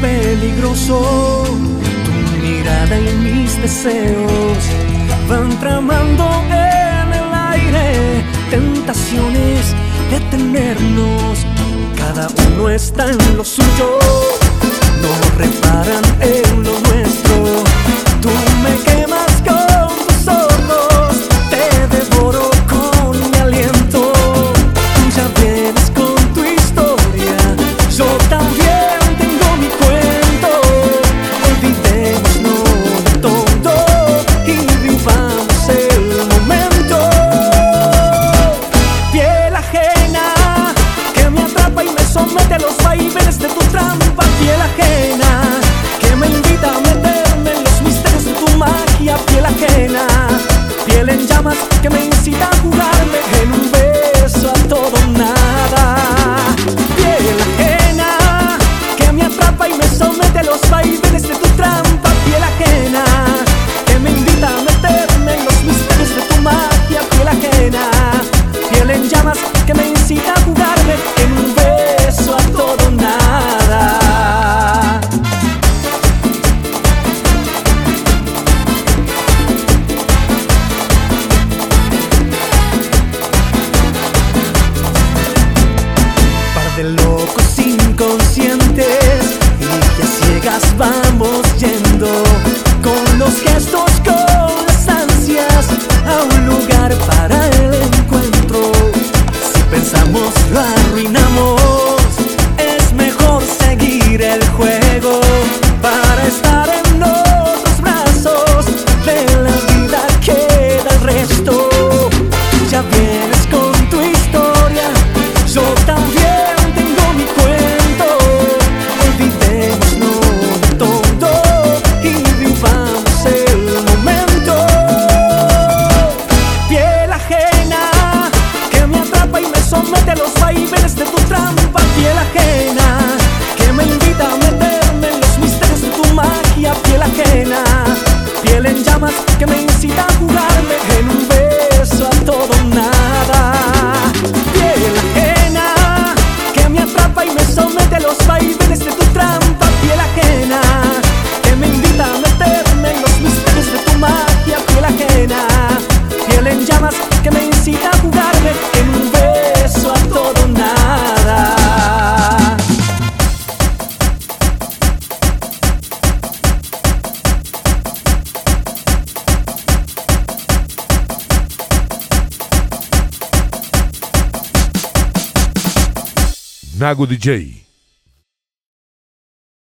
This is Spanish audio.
peligroso. Tu mirada y mis deseos van tramando en el aire tentaciones de tenernos. Cada uno está en lo suyo, no reparan en lo nuestro. Tú me quemas con tus ojos, te devoro con mi aliento. Ya vienes con Que me necesitaba Nago DJ.